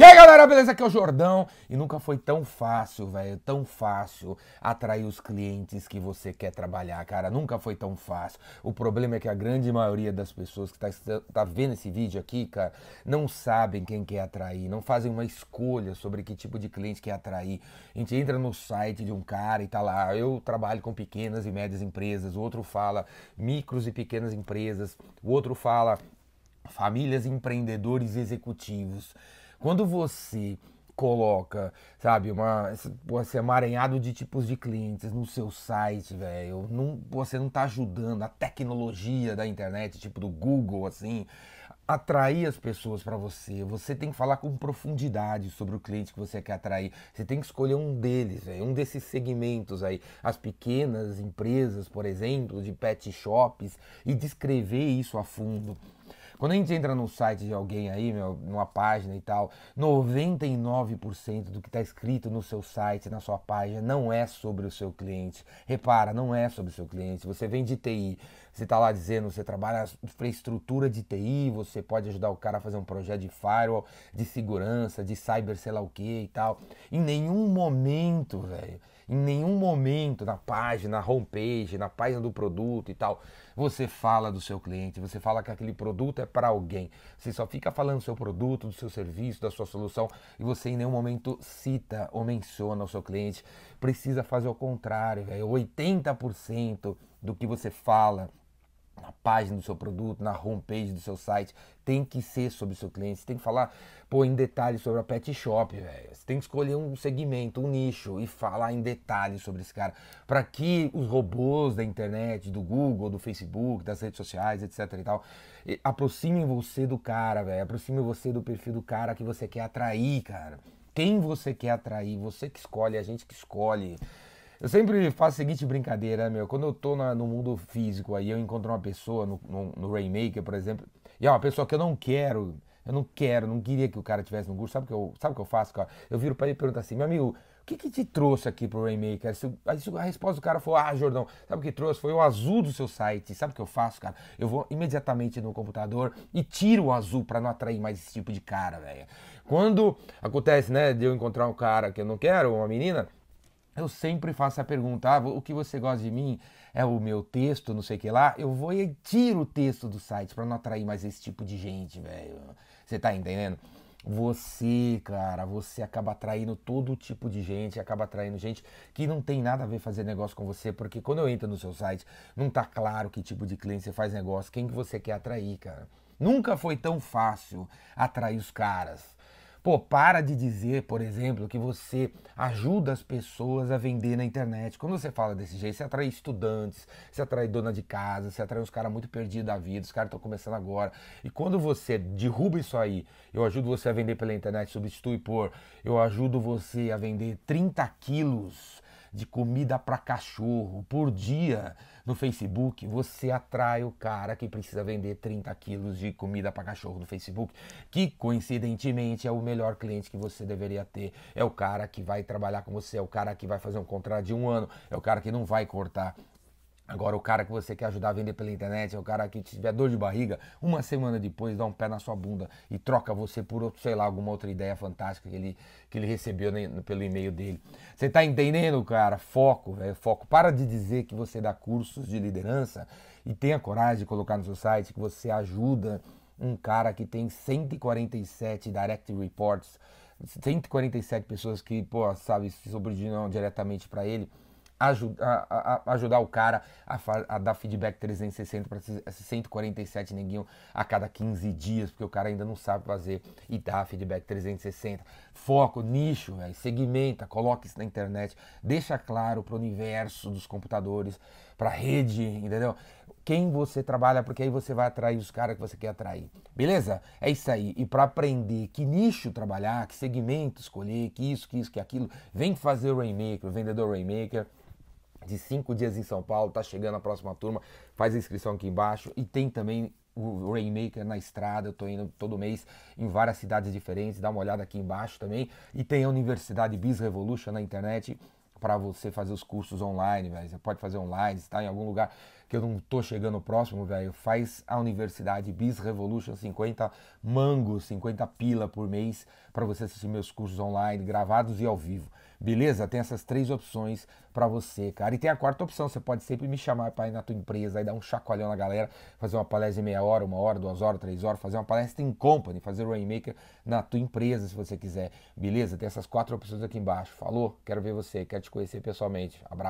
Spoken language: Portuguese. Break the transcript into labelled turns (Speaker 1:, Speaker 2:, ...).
Speaker 1: E aí galera, beleza? Aqui é o Jordão e nunca foi tão fácil, velho, tão fácil atrair os clientes que você quer trabalhar, cara. Nunca foi tão fácil. O problema é que a grande maioria das pessoas que tá, tá vendo esse vídeo aqui, cara, não sabem quem quer atrair, não fazem uma escolha sobre que tipo de cliente quer atrair. A gente entra no site de um cara e tá lá, eu trabalho com pequenas e médias empresas, o outro fala micros e pequenas empresas, o outro fala famílias empreendedores executivos. Quando você coloca, sabe, uma, esse emaranhado de tipos de clientes no seu site, velho, não, você não tá ajudando a tecnologia da internet, tipo do Google, assim, atrair as pessoas para você. Você tem que falar com profundidade sobre o cliente que você quer atrair. Você tem que escolher um deles, véio, um desses segmentos aí, as pequenas empresas, por exemplo, de pet shops, e descrever isso a fundo. Quando a gente entra no site de alguém aí, meu, numa página e tal, 99% do que está escrito no seu site, na sua página, não é sobre o seu cliente. Repara, não é sobre o seu cliente. Você vem de TI, você está lá dizendo, você trabalha infraestrutura de TI, você pode ajudar o cara a fazer um projeto de firewall, de segurança, de cyber, sei lá o que e tal. Em nenhum momento, velho em nenhum momento na página, na homepage, na página do produto e tal, você fala do seu cliente, você fala que aquele produto é para alguém. Você só fica falando do seu produto, do seu serviço, da sua solução e você em nenhum momento cita ou menciona o seu cliente. Precisa fazer o contrário, velho. 80% do que você fala na página do seu produto, na homepage do seu site, tem que ser sobre o seu cliente. Você tem que falar, pô, em detalhes sobre a pet shop, velho. Você tem que escolher um segmento, um nicho e falar em detalhes sobre esse cara, para que os robôs da internet, do Google, do Facebook, das redes sociais, etc e tal, aproximem você do cara, velho. Aproximem você do perfil do cara que você quer atrair, cara. Quem você quer atrair, você que escolhe, a gente que escolhe. Eu sempre faço a seguinte brincadeira, meu. Quando eu tô na, no mundo físico aí, eu encontro uma pessoa no, no, no Rainmaker, por exemplo, e é uma pessoa que eu não quero, eu não quero, não queria que o cara tivesse no curso. Sabe o que eu, sabe que eu faço, cara? Eu viro para ele e pergunto assim, meu amigo, o que, que te trouxe aqui pro Rainmaker? A resposta do cara foi, ah, Jordão, sabe o que trouxe? Foi o azul do seu site. Sabe o que eu faço, cara? Eu vou imediatamente no computador e tiro o azul para não atrair mais esse tipo de cara, velho. Quando acontece, né, de eu encontrar um cara que eu não quero, uma menina, eu sempre faço a pergunta: ah, o que você gosta de mim é o meu texto, não sei o que lá. Eu vou e tiro o texto do site para não atrair mais esse tipo de gente, velho. Você tá entendendo? Você, cara, você acaba atraindo todo tipo de gente, acaba atraindo gente que não tem nada a ver fazer negócio com você, porque quando eu entro no seu site, não tá claro que tipo de cliente você faz negócio, quem que você quer atrair, cara. Nunca foi tão fácil atrair os caras. Pô, para de dizer, por exemplo, que você ajuda as pessoas a vender na internet. Quando você fala desse jeito, você atrai estudantes, você atrai dona de casa, você atrai uns caras muito perdidos da vida, os caras estão começando agora. E quando você derruba isso aí, eu ajudo você a vender pela internet, substitui por, eu ajudo você a vender 30 quilos de comida para cachorro por dia no Facebook, você atrai o cara que precisa vender 30 quilos de comida para cachorro no Facebook, que coincidentemente é o melhor cliente que você deveria ter. É o cara que vai trabalhar com você, é o cara que vai fazer um contrato de um ano, é o cara que não vai cortar Agora, o cara que você quer ajudar a vender pela internet, é o cara que tiver dor de barriga, uma semana depois dá um pé na sua bunda e troca você por, outro, sei lá, alguma outra ideia fantástica que ele, que ele recebeu pelo e-mail dele. Você tá entendendo, cara? Foco, é foco. Para de dizer que você dá cursos de liderança e tenha coragem de colocar no seu site que você ajuda um cara que tem 147 direct reports, 147 pessoas que, pô, sabe, se subordinam diretamente para ele ajudar, a, ajudar o cara a, a, dar feedback 360 para esses 147 neguinho a cada 15 dias, porque o cara ainda não sabe fazer e dá feedback 360. Foco, nicho, véio, segmenta, coloca isso na internet, deixa claro para o universo dos computadores, para a rede, entendeu? Quem você trabalha, porque aí você vai atrair os caras que você quer atrair. Beleza? É isso aí. E para aprender que nicho trabalhar, que segmento escolher, que isso, que isso, que aquilo, vem fazer o Rainmaker, o vendedor Rainmaker de cinco dias em São Paulo, tá chegando a próxima turma, faz a inscrição aqui embaixo. E tem também o Rainmaker na estrada, eu tô indo todo mês em várias cidades diferentes, dá uma olhada aqui embaixo também. E tem a Universidade Biz Revolution na internet para você fazer os cursos online, véio. você pode fazer online, está em algum lugar, que eu não tô chegando próximo, velho, faz a Universidade Biz Revolution 50 mangos, 50 pila por mês para você assistir meus cursos online, gravados e ao vivo. Beleza? Tem essas três opções para você, cara. E tem a quarta opção, você pode sempre me chamar para ir na tua empresa e dar um chacoalhão na galera, fazer uma palestra de meia hora, uma hora, duas horas, três horas, fazer uma palestra em company, fazer o Rainmaker na tua empresa, se você quiser. Beleza? Tem essas quatro opções aqui embaixo. Falou? Quero ver você, quero te conhecer pessoalmente. Abraço.